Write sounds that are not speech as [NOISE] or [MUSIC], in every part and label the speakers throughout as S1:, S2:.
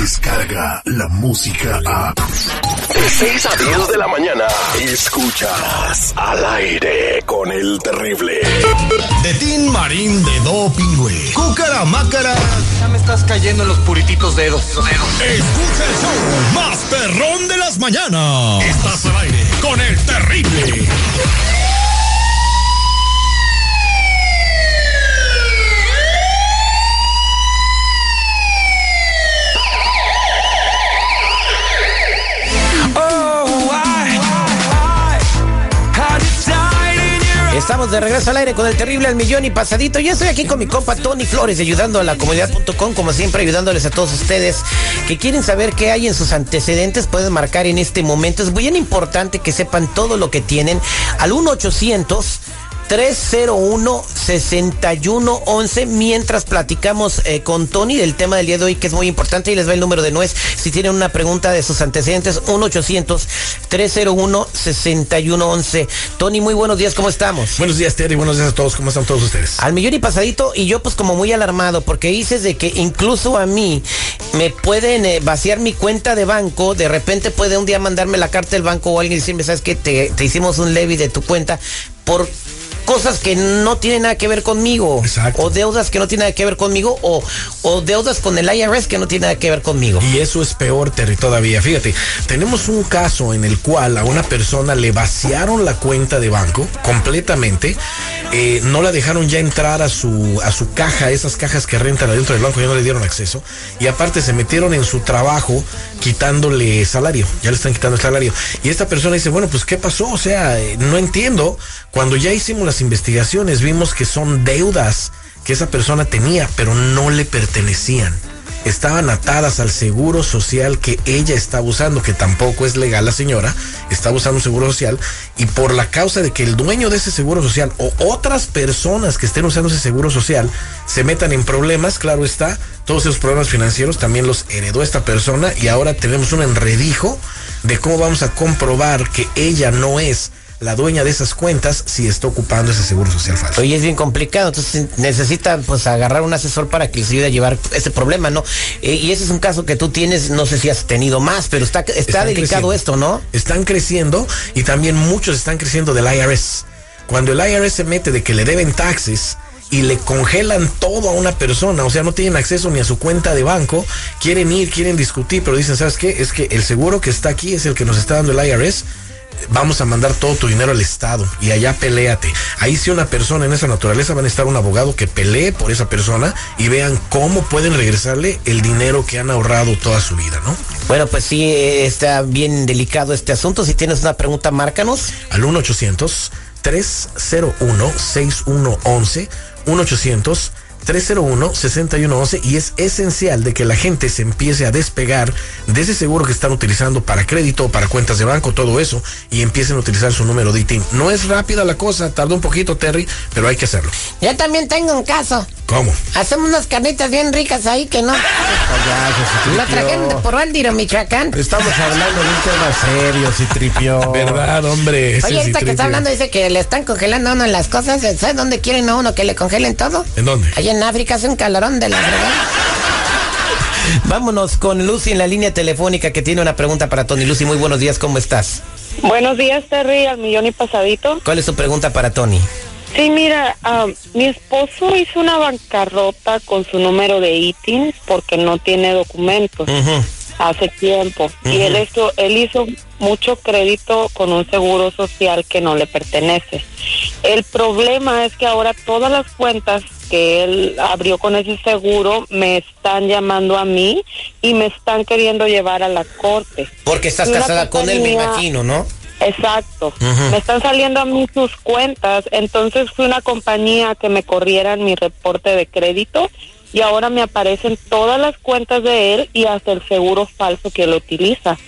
S1: llega la música a...
S2: De 6 a 10 de la mañana, escuchas al aire con el terrible.
S3: De Tin Marín de Do Pingüe. Cúcara Mácara.
S4: Ya me estás cayendo en los purititos dedos.
S3: Escucha el show más perrón de las mañanas. Estás al aire con el terrible.
S5: Estamos de regreso al aire con el terrible al millón y pasadito. Yo estoy aquí con mi compa Tony Flores, ayudando a la comunidad.com, como siempre, ayudándoles a todos ustedes que quieren saber qué hay en sus antecedentes. Pueden marcar en este momento. Es bien importante que sepan todo lo que tienen al 1 800 301-6111 mientras platicamos eh, con Tony del tema del día de hoy que es muy importante y les va el número de nuez si tienen una pregunta de sus antecedentes 1-800-301-6111 Tony, muy buenos días, ¿cómo estamos?
S6: Buenos días Terry, buenos días a todos, ¿cómo están todos ustedes?
S5: Al millón y pasadito y yo pues como muy alarmado porque dices de que incluso a mí me pueden eh, vaciar mi cuenta de banco, de repente puede un día mandarme la carta del banco o alguien decirme, ¿sabes qué? Te, te hicimos un levy de tu cuenta por cosas que no tienen nada que ver conmigo.
S6: Exacto.
S5: O deudas que no tienen nada que ver conmigo. O, o deudas con el IRS que no tienen nada que ver conmigo.
S6: Y eso es peor, Terry, todavía. Fíjate, tenemos un caso en el cual a una persona le vaciaron la cuenta de banco completamente. Eh, no la dejaron ya entrar a su, a su caja, esas cajas que rentan adentro del banco, ya no le dieron acceso. Y aparte se metieron en su trabajo quitándole salario. Ya le están quitando el salario. Y esta persona dice, bueno, pues ¿qué pasó? O sea, eh, no entiendo. Cuando ya hicimos las investigaciones vimos que son deudas que esa persona tenía, pero no le pertenecían. Estaban atadas al seguro social que ella estaba usando, que tampoco es legal la señora, está usando un seguro social, y por la causa de que el dueño de ese seguro social o otras personas que estén usando ese seguro social se metan en problemas, claro está, todos esos problemas financieros también los heredó esta persona y ahora tenemos un enredijo de cómo vamos a comprobar que ella no es la dueña de esas cuentas si está ocupando ese seguro social falso.
S5: Oye, es bien complicado, entonces necesita pues agarrar un asesor para que les ayude a llevar este problema, ¿no? Eh, y ese es un caso que tú tienes, no sé si has tenido más, pero está, está
S6: Están
S5: delicado
S6: creciendo.
S5: esto, ¿no?
S6: Están creciendo y también muchos están creciendo del IRS. Cuando el IRS se mete de que le deben taxes y le congelan todo a una persona, o sea, no tienen acceso ni a su cuenta de banco, quieren ir, quieren discutir, pero dicen, ¿sabes qué? Es que el seguro que está aquí es el que nos está dando el IRS. Vamos a mandar todo tu dinero al Estado y allá peleate. Ahí si una persona en esa naturaleza va a necesitar un abogado que pelee por esa persona y vean cómo pueden regresarle el dinero que han ahorrado toda su vida, ¿no?
S5: Bueno, pues sí, eh, está bien delicado este asunto. Si tienes una pregunta, márcanos.
S6: al 1-800-301-6111, 1-800-301-6111 y es esencial de que la gente se empiece a despegar de ese seguro que están utilizando para crédito, para cuentas de banco, todo eso, y empiecen a utilizar su número de ITIN. No es rápida la cosa, tardó un poquito, Terry, pero hay que hacerlo.
S5: Yo también tengo un caso.
S6: ¿Cómo?
S5: Hacemos unas carnitas bien ricas ahí que no. La trajeron de por Aldiro, Michoacán.
S7: Estamos hablando de un tema serio, si tripió.
S6: ¿Verdad, hombre? Ese
S5: Oye,
S6: sí
S5: ahorita que está hablando dice que le están congelando a uno las cosas. ¿Sabes dónde quieren a uno que le congelen todo?
S6: ¿En dónde?
S5: Allá en África hace un calorón de la verdad. [LAUGHS] Vámonos con Lucy en la línea telefónica que tiene una pregunta para Tony. Lucy, muy buenos días, ¿cómo estás?
S8: Buenos días, Terry, al millón y pasadito.
S5: ¿Cuál es su pregunta para Tony?
S8: Sí, mira, mi esposo hizo una bancarrota con su número de ITIN porque no tiene documentos hace tiempo. Y él, hizo, él hizo mucho crédito con un seguro social que no le pertenece. El problema es que ahora todas las cuentas que él abrió con ese seguro me están llamando a mí y me están queriendo llevar a la corte.
S5: Porque estás
S8: una
S5: casada con él, me imagino, ¿no?
S8: Exacto. Me están saliendo a mí sus cuentas. Entonces fui una compañía que me corrieran mi reporte de crédito y ahora me aparecen todas las cuentas de él y hasta el seguro falso que él utiliza.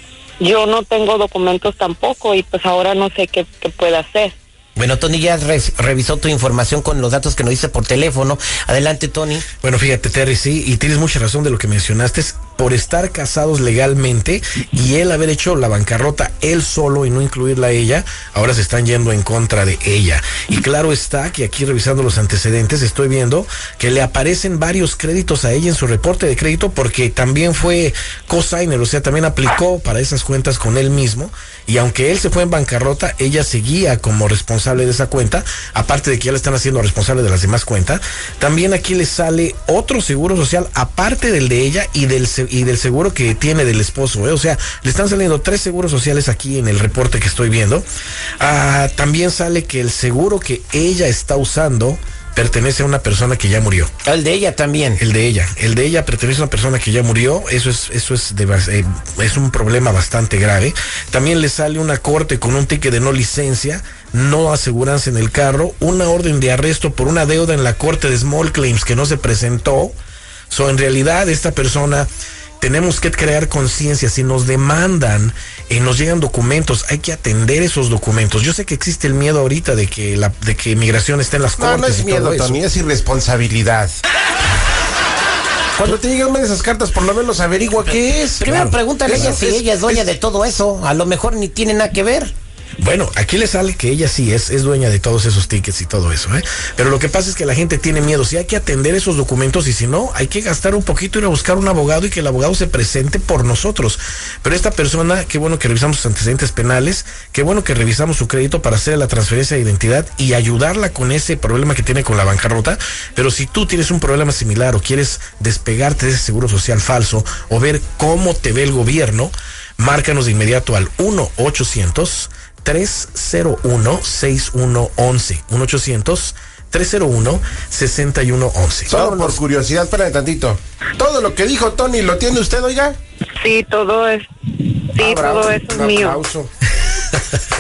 S8: Yo no tengo documentos tampoco y pues ahora no sé qué, qué puede hacer.
S5: Bueno, Tony ya re- revisó tu información con los datos que nos dice por teléfono. Adelante, Tony.
S6: Bueno, fíjate, Terry, sí, y tienes mucha razón de lo que mencionaste. Por estar casados legalmente y él haber hecho la bancarrota él solo y no incluirla a ella, ahora se están yendo en contra de ella. Y claro está que aquí revisando los antecedentes estoy viendo que le aparecen varios créditos a ella en su reporte de crédito porque también fue cosigner, o sea, también aplicó para esas cuentas con él mismo y aunque él se fue en bancarrota, ella seguía como responsable de esa cuenta, aparte de que ya le están haciendo responsable de las demás cuentas. También aquí le sale otro seguro social aparte del de ella y del, y del seguro que tiene del esposo. ¿eh? O sea, le están saliendo tres seguros sociales aquí en el reporte que estoy viendo. Ah, también sale que el seguro que ella está usando pertenece a una persona que ya murió.
S5: El de ella también.
S6: El de ella. El de ella pertenece a una persona que ya murió. Eso es, eso es, de, eh, es un problema bastante grave. También le sale una corte con un ticket de no licencia, no aseguranza en el carro, una orden de arresto por una deuda en la corte de small claims que no se presentó. So, en realidad, esta persona tenemos que crear conciencia. Si nos demandan, y nos llegan documentos, hay que atender esos documentos. Yo sé que existe el miedo ahorita de que la, de que migración esté en las cortes.
S7: No, no es miedo, Tony, es irresponsabilidad. Cuando te llegan esas cartas, por lo menos averigua qué es.
S5: Primero pregúntale a ella si ella es dueña de todo eso. A lo mejor ni tiene nada que ver.
S6: Bueno, aquí le sale que ella sí es, es dueña de todos esos tickets y todo eso, ¿eh? Pero lo que pasa es que la gente tiene miedo. Si hay que atender esos documentos y si no, hay que gastar un poquito, ir a buscar un abogado y que el abogado se presente por nosotros. Pero esta persona, qué bueno que revisamos sus antecedentes penales, qué bueno que revisamos su crédito para hacer la transferencia de identidad y ayudarla con ese problema que tiene con la bancarrota. Pero si tú tienes un problema similar o quieres despegarte de ese seguro social falso o ver cómo te ve el gobierno, márcanos de inmediato al 1 800 301-6111. 1-800-301-6111.
S7: Solo por curiosidad, espérame tantito. ¿Todo lo que dijo Tony lo tiene usted, oiga?
S8: Sí, todo es. Sí, todo eso es
S7: un
S8: mío.
S7: Aplauso.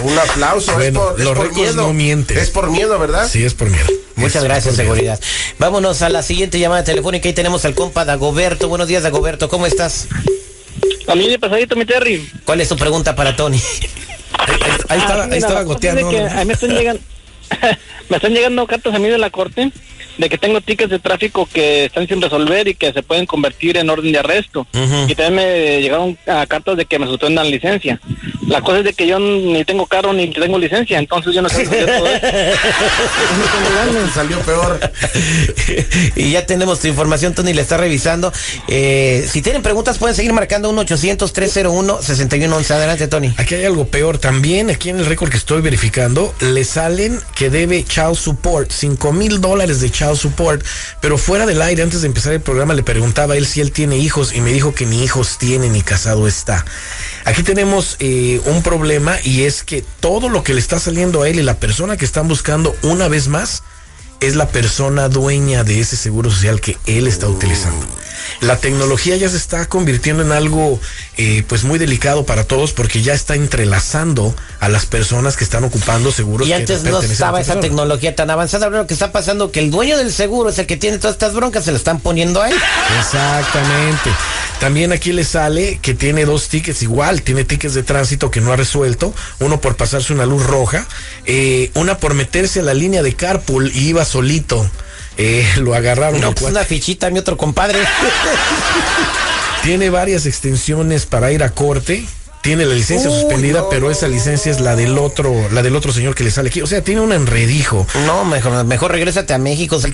S7: un aplauso. es por, es
S6: los
S7: por
S6: récords
S7: miedo.
S6: no mienten.
S7: Es por miedo, ¿verdad?
S6: Sí, es por miedo.
S5: Muchas
S6: Es
S5: gracias,
S6: miedo.
S5: seguridad. Vámonos a la siguiente llamada telefónica. Ahí tenemos al compa Dagoberto. Buenos días, Dagoberto. ¿Cómo estás?
S9: A mí de pasadito, mi Terry.
S5: ¿Cuál es tu pregunta para Tony?
S6: Ahí, ahí- ahí estaba,
S9: Ah,
S6: ahí estaba goteando.
S9: es de que a mí me están llegando, [LAUGHS] me están llegando cartas a mí de la corte de que tengo tickets de tráfico que están sin resolver y que se pueden convertir en orden de arresto. Y también me llegaron cartas de que me suspendan licencia. La cosa es de que yo ni tengo carro ni tengo licencia, entonces yo no sé hacer todo eso. [LAUGHS]
S7: Salió peor.
S5: y ya tenemos tu información, Tony, la está revisando. Eh, si tienen preguntas, pueden seguir marcando 1-800-301-6111. Adelante, Tony.
S6: Aquí hay algo peor también. Aquí en el récord que estoy verificando, le salen que debe child support, 5 mil dólares de child support. Pero fuera del aire, antes de empezar el programa, le preguntaba a él si él tiene hijos y me dijo que ni hijos tiene ni casado está. Aquí tenemos eh, un problema y es que todo lo que le está saliendo a él y la persona que están buscando una vez más es la persona dueña de ese seguro social que él está utilizando. La tecnología ya se está convirtiendo en algo eh, pues muy delicado para todos porque ya está entrelazando a las personas que están ocupando seguros.
S5: Y
S6: que
S5: antes no
S6: pertenecen a
S5: estaba esa tecnología tan avanzada. Lo que está pasando que el dueño del seguro es el que tiene todas estas broncas, se lo están poniendo a él.
S6: Exactamente. También aquí le sale que tiene dos tickets igual, tiene tickets de tránsito que no ha resuelto, uno por pasarse una luz roja, eh, una por meterse a la línea de carpool y iba solito. Eh, [LAUGHS] lo agarraron.
S5: No, pues una fichita, mi otro compadre.
S6: Tiene varias extensiones para ir a corte. Tiene la licencia
S7: Uy,
S6: suspendida,
S7: no,
S6: pero esa licencia es la del otro, la del otro señor que le sale aquí. O sea, tiene un enredijo.
S5: No, mejor, mejor regrésate a México. [LAUGHS]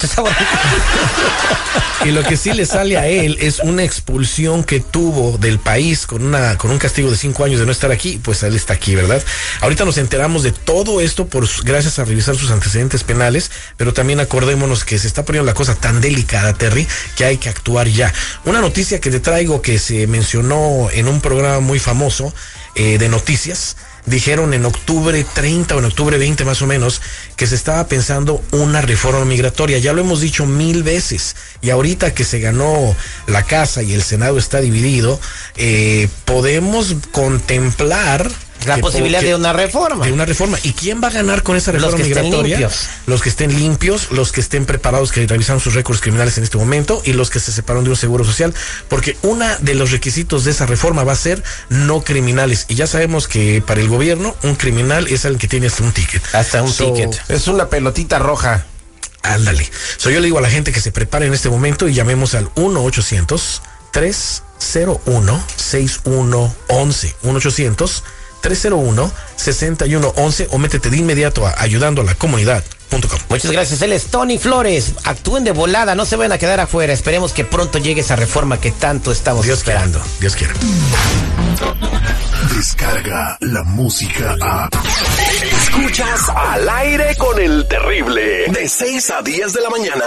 S6: Y lo que sí le sale a él es una expulsión que tuvo del país con una con un castigo de cinco años de no estar aquí, pues él está aquí, ¿verdad? Ahorita nos enteramos de todo esto por gracias a revisar sus antecedentes penales, pero también acordémonos que se está poniendo la cosa tan delicada, Terry, que hay que actuar ya. Una noticia que te traigo que se mencionó en un programa muy famoso eh, de noticias. Dijeron en octubre 30 o en octubre 20 más o menos que se estaba pensando una reforma migratoria. Ya lo hemos dicho mil veces. Y ahorita que se ganó la casa y el Senado está dividido, eh, podemos contemplar
S5: La
S6: que-
S5: posibilidad
S6: que-
S5: de una reforma.
S6: de una reforma. ¿Y quién va a ganar con esa
S5: Los
S6: reforma
S5: que estén
S6: migratoria?
S5: limpios.
S6: Los que estén limpios, los que estén preparados, que revisaron sus récords criminales en este momento y los que se separaron de un seguro social. Porque uno de los requisitos de esa reforma va a ser no criminales. Y ya sabemos que para el gobierno, un criminal es el que tiene hasta un ticket.
S5: Hasta un
S6: So,
S5: ticket.
S7: Es una pelotita roja.
S6: Ándale. So, yo le digo a la gente que se prepare en este momento y llamemos al 1-800. 301-6111. 1-800-301-6111 o métete de inmediato a ayudando a la comunidad.com.
S5: Muchas gracias. Él es Tony Flores. Actúen de volada, no se van a quedar afuera. Esperemos que pronto llegue esa reforma que tanto estamos
S6: Dios
S5: esperando.
S6: quiera. Dios quiera.
S1: Descarga la música a.
S2: Escuchas al aire con el terrible. De 6 a 10 de la mañana.